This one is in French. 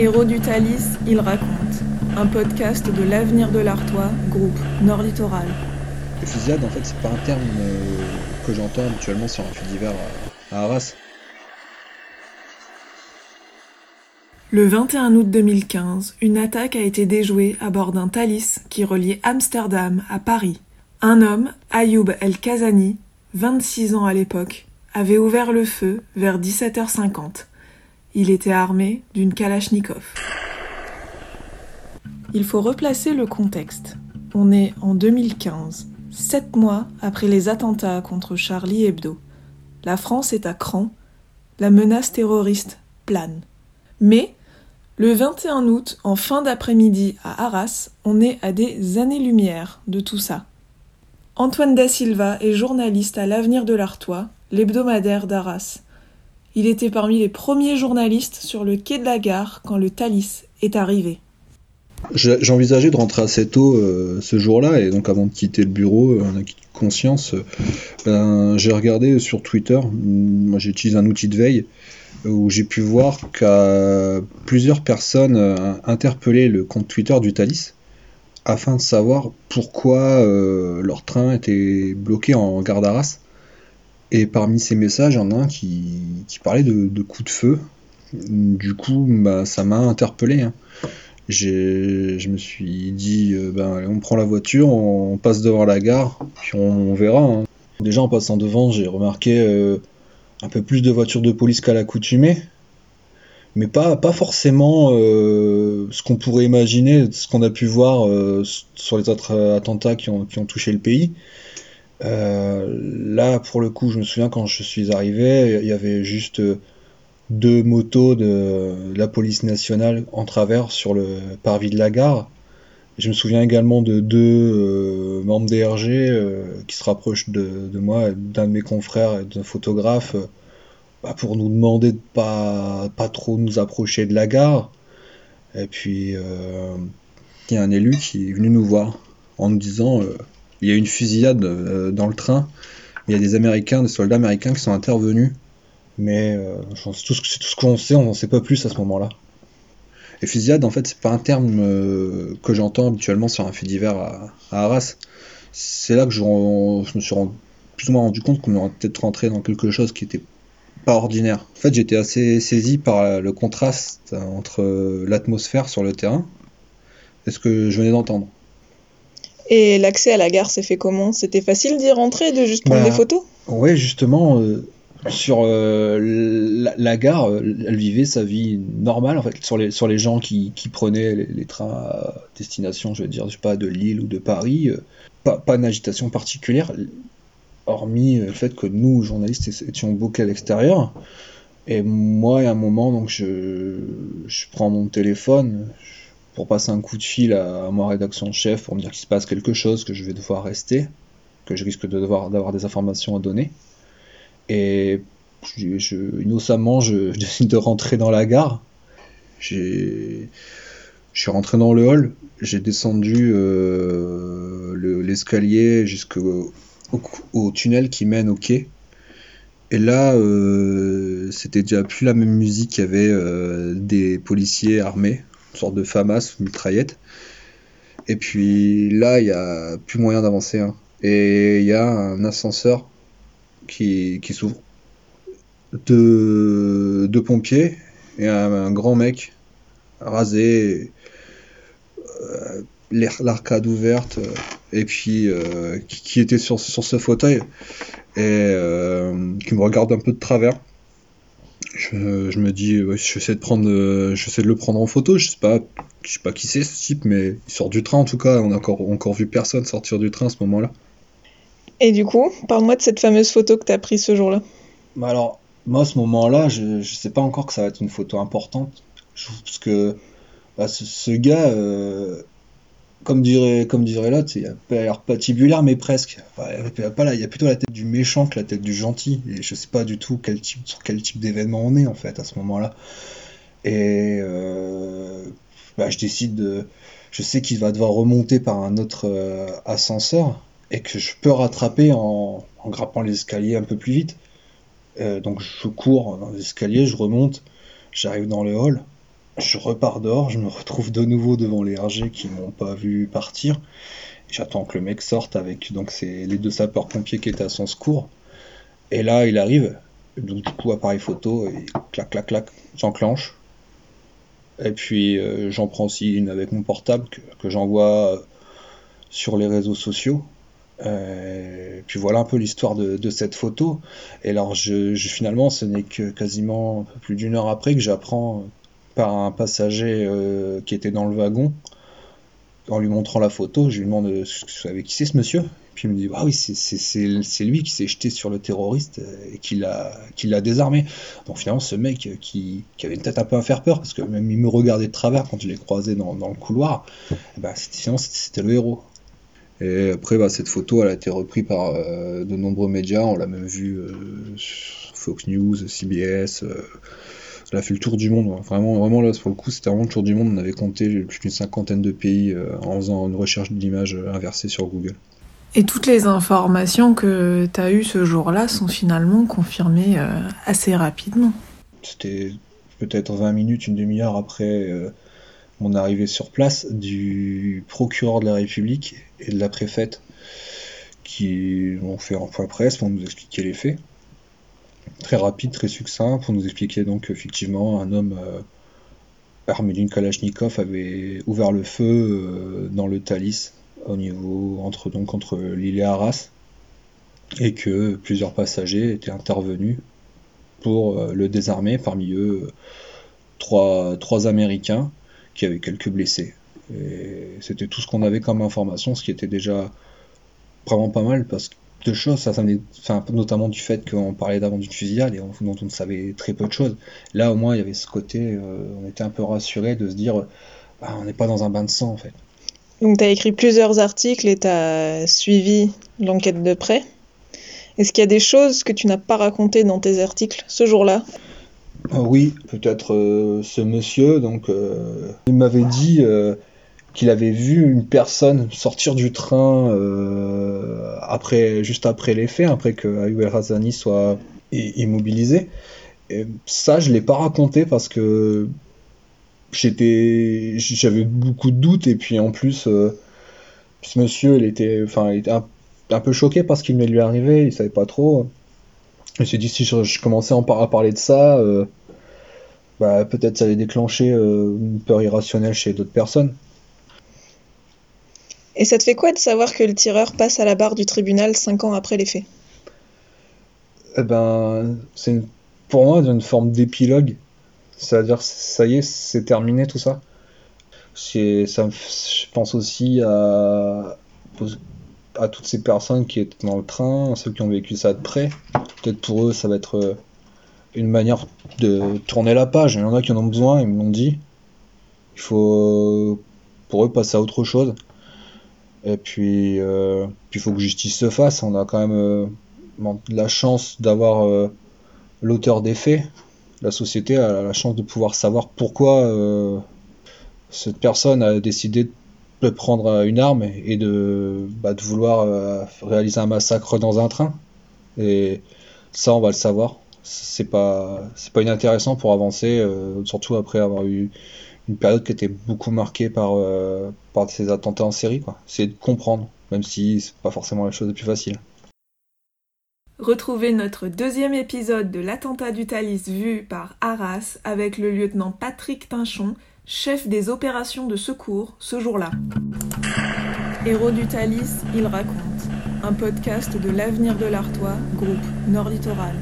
Héros du Thalys, il raconte. Un podcast de l'avenir de l'Artois, groupe Nord Littoral. Le fusillade, en fait, c'est pas un terme euh, que j'entends habituellement sur un fait divers à, à Arras. Le 21 août 2015, une attaque a été déjouée à bord d'un Thalys qui reliait Amsterdam à Paris. Un homme, Ayoub El Kazani, 26 ans à l'époque, avait ouvert le feu vers 17h50. Il était armé d'une Kalachnikov. Il faut replacer le contexte. On est en 2015, sept mois après les attentats contre Charlie Hebdo. La France est à cran, la menace terroriste plane. Mais, le 21 août, en fin d'après-midi à Arras, on est à des années-lumière de tout ça. Antoine Da Silva est journaliste à l'Avenir de l'Artois, l'hebdomadaire d'Arras. Il était parmi les premiers journalistes sur le quai de la gare quand le Thalys est arrivé. J'envisageais de rentrer assez tôt euh, ce jour-là, et donc avant de quitter le bureau, euh, conscience, euh, ben, j'ai regardé sur Twitter, moi j'utilise un outil de veille, où j'ai pu voir que plusieurs personnes interpellaient le compte Twitter du Thalys, afin de savoir pourquoi leur train était bloqué en gare d'Arras. Et parmi ces messages, il y en a un qui, parlait de, coups de feu. Du coup, bah, ça m'a interpellé. Hein. Je me suis dit, ben, on prend la voiture, on passe devant la gare, puis on, verra. Hein. Déjà, en passant devant, j'ai remarqué euh, un peu plus de voitures de police qu'à l'accoutumée. Mais pas, pas forcément euh, ce qu'on pourrait imaginer, ce qu'on a pu voir sur les autres attentats qui ont touché le pays. Là, pour le coup, je me souviens quand je suis arrivé, il y avait juste deux motos de la police nationale en travers sur le parvis de la gare. Je me souviens également de deux euh, membres DRG euh, qui se rapprochent de, moi, d'un de mes confrères et d'un photographe, euh, bah, pour nous demander de pas, pas trop nous approcher de la gare. Et puis, il y a un élu qui est venu nous voir en nous disant il y a une fusillade dans le train, il y a des Américains, des soldats américains qui sont intervenus mais euh, c'est tout ce qu'on sait, on n'en sait pas plus à ce moment-là. Et fusillade, en fait, c'est pas un terme euh, que j'entends habituellement sur un fait divers à, Arras. C'est là que je, me suis plus ou moins rendu compte qu'on aurait peut-être rentré dans quelque chose qui était pas ordinaire. En fait, j'étais assez saisi par le contraste entre l'atmosphère sur le terrain et ce que je venais d'entendre. Et l'accès à la gare s'est fait comment? C'était facile d'y rentrer, de juste prendre bah, des photos? Oui, justement, euh, sur euh, la, gare, elle vivait sa vie normale en fait sur les sur les gens qui, qui prenaient les, trains à destination, je veux dire, je sais pas de Lille ou de Paris, euh, pas, pas d'agitation particulière, hormis le fait que nous journalistes étions bloqués à l'extérieur. Et moi, à un moment, donc je, je prends mon téléphone pour passer un coup de fil à, à ma rédaction chef pour me dire qu'il se passe quelque chose, que je vais devoir rester, que je risque de devoir d'avoir des informations à donner. Et innocemment, je, décide de rentrer dans la gare. Je suis rentré dans le hall, j'ai descendu euh, l'escalier jusqu'au au, tunnel qui mène au quai. Et là, euh, c'était déjà plus la même musique, il y avait euh, des policiers armés, une sorte de FAMAS, mitraillette. Et puis là, il n'y a plus moyen d'avancer. Hein. Et il y a un ascenseur qui, s'ouvre. Deux, pompiers et un, grand mec rasé, euh, l'arcade ouverte, euh, et puis euh, qui, était sur, ce fauteuil et qui me regarde un peu de travers. Je, me dis, ouais, j'essaie de prendre, de le prendre en photo. Je sais pas, je sais pas qui c'est ce type, mais il sort du train en tout cas. On a encore, encore vu personne sortir du train à ce moment-là. Et du coup, parle-moi de cette fameuse photo que tu as prise ce jour-là. Bah alors, moi, à ce moment-là, je ne sais pas encore que ça va être une photo importante. Parce que bah, ce, gars, euh, comme dirait, comme dirait l'autre, il a l'air patibulaire, mais presque. il, pas là, il y a plutôt la tête du méchant que la tête du gentil. Et je sais pas du tout quel type, sur quel type d'événement on est, en fait, à ce moment-là. Et euh, bah, je décide de. Je sais qu'il va devoir remonter par un autre euh, ascenseur et que je peux rattraper en, en grappant les escaliers un peu plus vite. Euh, donc je cours dans les escaliers, je remonte, j'arrive dans le hall. Je repars dehors, je me retrouve de nouveau devant les RG qui m'ont pas vu partir. J'attends que le mec sorte avec donc c'est les deux sapeurs-pompiers qui étaient à son secours. Et là, il arrive. Du coup, appareil photo, et clac, clac, clac, j'enclenche. Et puis euh, j'en prends aussi une avec mon portable que, j'envoie sur les réseaux sociaux. Euh, puis voilà un peu l'histoire de, cette photo. Et alors, finalement, ce n'est que quasiment plus d'une heure après que j'apprends par un passager euh, qui était dans le wagon, en lui montrant la photo, je lui demande Vous savez qui c'est ce monsieur? Puis il me dit, ah oui, c'est lui qui s'est jeté sur le terroriste euh, et qui l'a désarmé. Donc finalement, ce mec qui, avait une tête un peu à faire peur, parce que même il me regardait de travers quand je l'ai croisé dans, le couloir, ben, finalement c'était le héros. Et après, bah, cette photo, elle a été reprise par euh, de nombreux médias. On l'a même vu euh, Fox News, CBS. Elle a fait le tour du monde. Vraiment, vraiment là, pour le coup, c'était vraiment le tour du monde. On avait compté plus d'une cinquantaine de pays en faisant une recherche d'images inversée sur Google. Et toutes les informations que tu as eues ce jour-là sont finalement confirmées euh, assez rapidement. C'était peut-être 20 minutes, une demi-heure après euh, mon arrivée sur place du procureur de la République et de la préfète qui ont fait un point presse pour nous expliquer les faits. Très rapide, très succinct, pour nous expliquer donc qu'effectivement un homme euh, armé d'une Kalachnikov avait ouvert le feu dans le Thalys au niveau entre donc entre Lille et Arras et que plusieurs passagers étaient intervenus pour euh, le désarmer, parmi eux trois, trois Américains qui avaient quelques blessés. C'était tout ce qu'on avait comme information, ce qui était déjà vraiment pas mal parce que deux choses, ça, ça enfin, notamment du fait qu'on parlait d'avant d'une fusillade et dont on savait très peu de choses. Là, au moins, il y avait ce côté, euh, on était un peu rassuré de se dire, bah, on n'est pas dans un bain de sang en fait. Donc tu as écrit plusieurs articles et tu as suivi l'enquête de près. Est-ce qu'il y a des choses que tu n'as pas racontées dans tes articles ce jour-là? Ah Oui, peut-être euh, ce monsieur, donc euh, il m'avait dit euh, qu'il avait vu une personne sortir du train après, juste après les faits, après que Ayou El Razani soit immobilisé. Ça, je l'ai pas raconté parce que j'étais j'avais beaucoup de doutes. Et puis en plus euh, ce monsieur il était enfin il était un, peu choqué parce qu'il m'est lui arrivé il savait pas trop. Il s'est dit si je, commençais à, parler de ça euh, bah, peut-être ça allait déclencher euh, une peur irrationnelle chez d'autres personnes et ça te fait quoi de savoir que le tireur passe à la barre du tribunal cinq ans après les faits? Eh ben c'est pour moi une forme d'épilogue c'est-à-dire, ça y est, c'est terminé tout ça. Ça je pense aussi à, à toutes ces personnes qui étaient dans le train, ceux qui ont vécu ça de près. Peut-être pour eux, ça va être euh, une manière de tourner la page. Il y en a qui en ont besoin, ils me l'ont dit. Il faut, pour eux, passer à autre chose. Et puis, euh, il faut que justice se fasse. On a quand même euh, la chance d'avoir l'auteur des faits la société a la chance de pouvoir savoir pourquoi euh, cette personne a décidé de prendre une arme et de, bah, de vouloir euh, réaliser un massacre dans un train. Et ça, on va le savoir. C'est pas, c'est pas inintéressant pour avancer, euh, surtout après avoir eu une période qui était beaucoup marquée par, par ces attentats en série. C'est de comprendre, même si c'est pas forcément la chose la plus facile. Retrouvez notre deuxième épisode de l'attentat du Thalys vu par Arras avec le lieutenant Patrick Tinchon, chef des opérations de secours ce jour-là. Héros du Thalys, il raconte. Un podcast de l'avenir de l'Artois, groupe Nord Littoral.